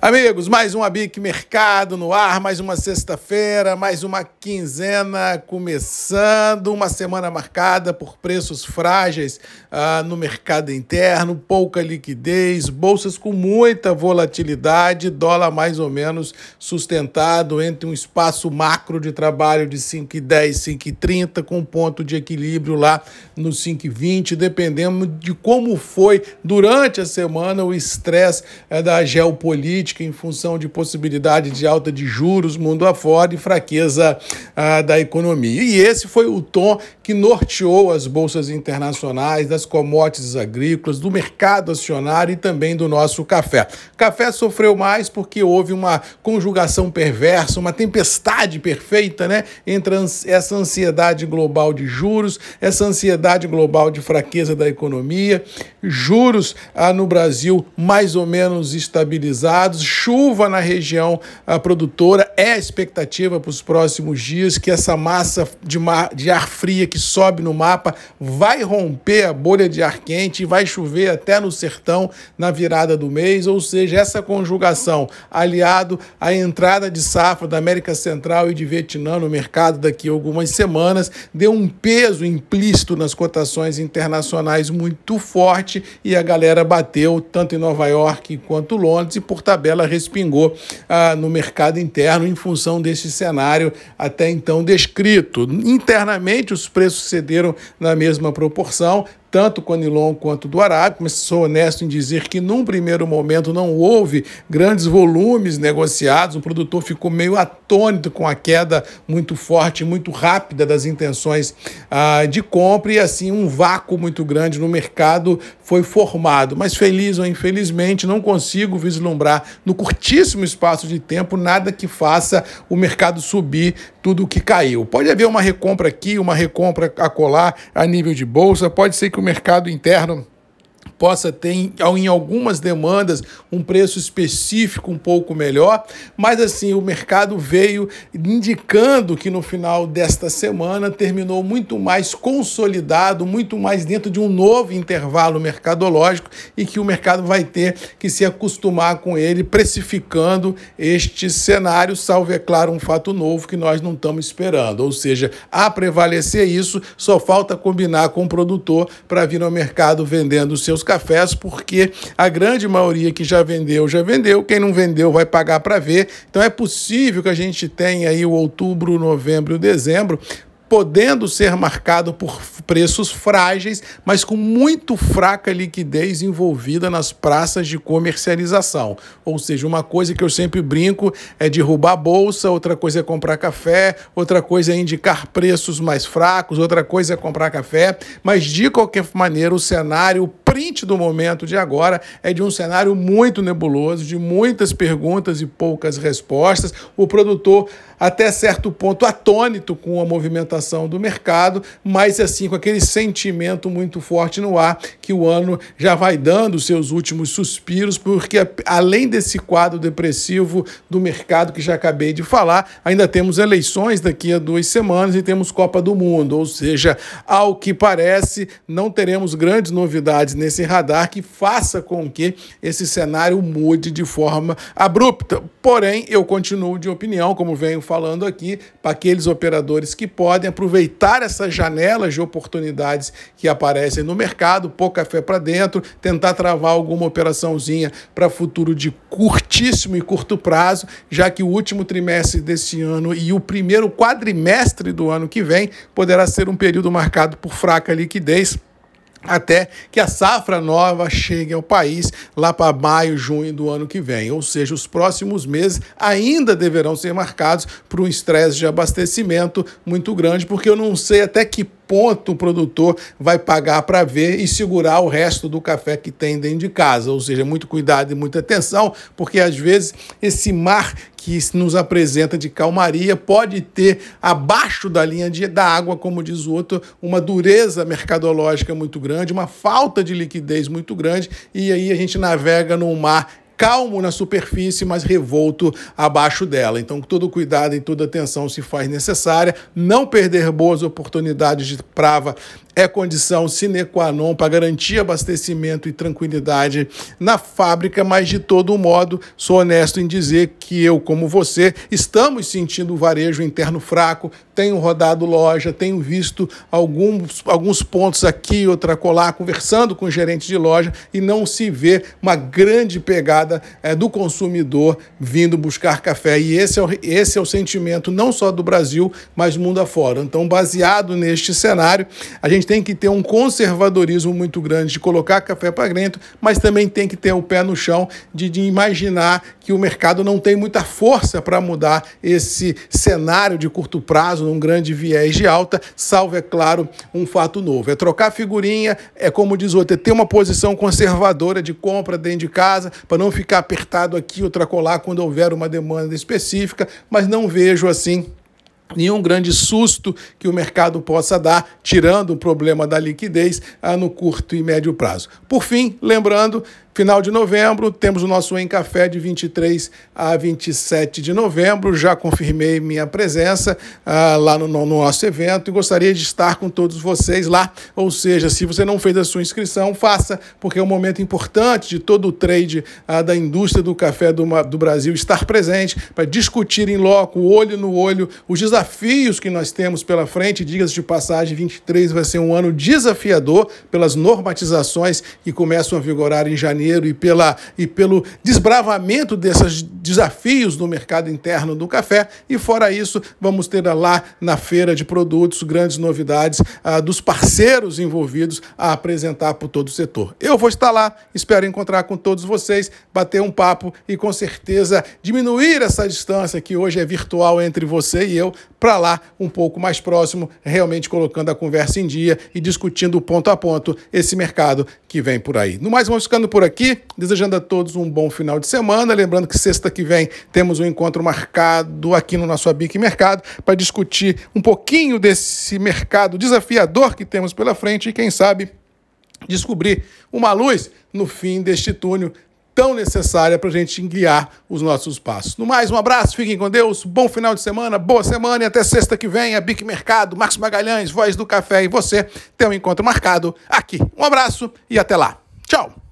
Amigos, mais um Abic Mercado no ar, mais uma sexta-feira, mais uma quinzena começando, uma semana marcada por preços frágeis ah, no mercado interno, pouca liquidez, bolsas com muita volatilidade, dólar mais ou menos sustentado entre um espaço macro de trabalho de 5,10, 5,30, com ponto de equilíbrio lá no 5,20, dependendo de como foi durante a semana o estresse eh, da geopolítica política em função de possibilidade de alta de juros mundo afora e fraqueza ah, da economia. E esse foi o tom que norteou as bolsas internacionais, das commodities agrícolas, do mercado acionário e também do nosso café. O café sofreu mais porque houve uma conjugação perversa, uma tempestade perfeita, né, entre essa ansiedade global de juros, essa ansiedade global de fraqueza da economia, juros ah, no Brasil mais ou menos estabilizados chuva na região produtora. É a expectativa para os próximos dias que essa massa de, mar, de ar fria que sobe no mapa vai romper a bolha de ar quente e vai chover até no sertão na virada do mês. Ou seja, essa conjugação aliado à entrada de safra da América Central e de Vietnã no mercado daqui a algumas semanas deu um peso implícito nas cotações internacionais muito forte e a galera bateu tanto em Nova York quanto Londres e por tabela tabela respingou ah, no mercado interno em função desse cenário até então descrito. Internamente, os preços cederam na mesma proporção, tanto com Anilon quanto do Arábica, mas sou honesto em dizer que num primeiro momento não houve grandes volumes negociados, o produtor ficou meio atônito com a queda muito forte, muito rápida das intenções ah, de compra e assim um vácuo muito grande no mercado foi formado. Mas feliz ou infelizmente não consigo vislumbrar no curtíssimo espaço de tempo nada que faça o mercado subir tudo o que caiu. Pode haver uma recompra aqui, uma recompra a colar a nível de bolsa, pode ser que que o mercado interno possa ter em algumas demandas um preço específico um pouco melhor, mas assim o mercado veio indicando que no final desta semana terminou muito mais consolidado, muito mais dentro de um novo intervalo mercadológico e que o mercado vai ter que se acostumar com ele precificando este cenário, salvo é claro um fato novo que nós não estamos esperando, ou seja, a prevalecer isso, só falta combinar com o produtor para vir ao mercado vendendo seus cafés, porque a grande maioria que já vendeu, já vendeu. Quem não vendeu vai pagar para ver. Então é possível que a gente tenha aí o outubro, novembro, dezembro podendo ser marcado por preços frágeis, mas com muito fraca liquidez envolvida nas praças de comercialização. Ou seja, uma coisa que eu sempre brinco é derrubar bolsa, outra coisa é comprar café, outra coisa é indicar preços mais fracos, outra coisa é comprar café, mas de qualquer maneira o cenário, print do momento de agora é de um cenário muito nebuloso, de muitas perguntas e poucas respostas. O produtor até certo ponto atônito com a movimentação do mercado, mas assim com aquele sentimento muito forte no ar que o ano já vai dando seus últimos suspiros, porque além desse quadro depressivo do mercado que já acabei de falar, ainda temos eleições daqui a duas semanas e temos Copa do Mundo, ou seja, ao que parece, não teremos grandes novidades nesse radar que faça com que esse cenário mude de forma abrupta. Porém, eu continuo de opinião, como venho falando aqui, para aqueles operadores que podem aproveitar essas janelas de oportunidades que aparecem no mercado, pôr café para dentro, tentar travar alguma operaçãozinha para futuro de curtíssimo e curto prazo, já que o último trimestre desse ano e o primeiro quadrimestre do ano que vem poderá ser um período marcado por fraca liquidez até que a safra nova chegue ao país lá para maio, junho do ano que vem. Ou seja, os próximos meses ainda deverão ser marcados por um estresse de abastecimento muito grande, porque eu não sei até que ponto o produtor vai pagar para ver e segurar o resto do café que tem dentro de casa. Ou seja, muito cuidado e muita atenção, porque às vezes esse mar que nos apresenta de calmaria pode ter abaixo da linha de, da água, como diz o outro, uma dureza mercadológica muito grande, uma falta de liquidez muito grande, e aí a gente navega num mar calmo na superfície, mas revolto abaixo dela. Então, todo cuidado e toda atenção se faz necessária. Não perder boas oportunidades de prava é condição sine qua non para garantir abastecimento e tranquilidade na fábrica, mas de todo modo, sou honesto em dizer que eu, como você, estamos sentindo o varejo interno fraco, tenho rodado loja, tenho visto alguns, alguns pontos aqui, outra colar, conversando com gerentes de loja e não se vê uma grande pegada é, do consumidor vindo buscar café. E esse é, o, esse é o sentimento não só do Brasil, mas mundo afora. Então, baseado neste cenário, a gente tem que ter um conservadorismo muito grande de colocar café para dentro, mas também tem que ter o pé no chão de, de imaginar que o mercado não tem muita força para mudar esse cenário de curto prazo, num grande viés de alta, salvo, é claro, um fato novo. É trocar figurinha, é como diz o outro, é ter uma posição conservadora de compra dentro de casa, para não ficar apertado aqui ou colar quando houver uma demanda específica, mas não vejo assim nenhum grande susto que o mercado possa dar, tirando o problema da liquidez ah, no curto e médio prazo. Por fim, lembrando Final de novembro, temos o nosso Em Café de 23 a 27 de novembro. Já confirmei minha presença uh, lá no, no, nosso evento e gostaria de estar com todos vocês lá. Ou seja, se você não fez a sua inscrição, faça, porque é um momento importante de todo o trade uh, da indústria do café do, do Brasil estar presente para discutir em loco, olho no olho, os desafios que nós temos pela frente. Diga-se de passagem, 23 vai ser um ano desafiador pelas normatizações que começam a vigorar em janeiro e, pela, e pelo desbravamento desses desafios no mercado interno do café. E fora isso, vamos ter lá na feira de produtos grandes novidades ah, dos parceiros envolvidos a apresentar para todo o setor. Eu vou estar lá, espero encontrar com todos vocês, bater um papo e com certeza diminuir essa distância que hoje é virtual entre você e eu para lá um pouco mais próximo, realmente colocando a conversa em dia e discutindo ponto a ponto esse mercado que vem por aí. No mais, vamos ficando por aqui, desejando a todos um bom final de semana. Lembrando que sexta que vem temos um encontro marcado aqui no nosso Abic Mercado para discutir um pouquinho desse mercado desafiador que temos pela frente e, quem sabe, descobrir uma luz no fim deste túnel tão necessária para a gente guiar os nossos passos. No mais, um abraço, fiquem com Deus, bom final de semana, boa semana e até sexta que vem, a Bic Mercado, Marcos Magalhães, Voz do Café e você tem um encontro marcado aqui. Um abraço e até lá. Tchau!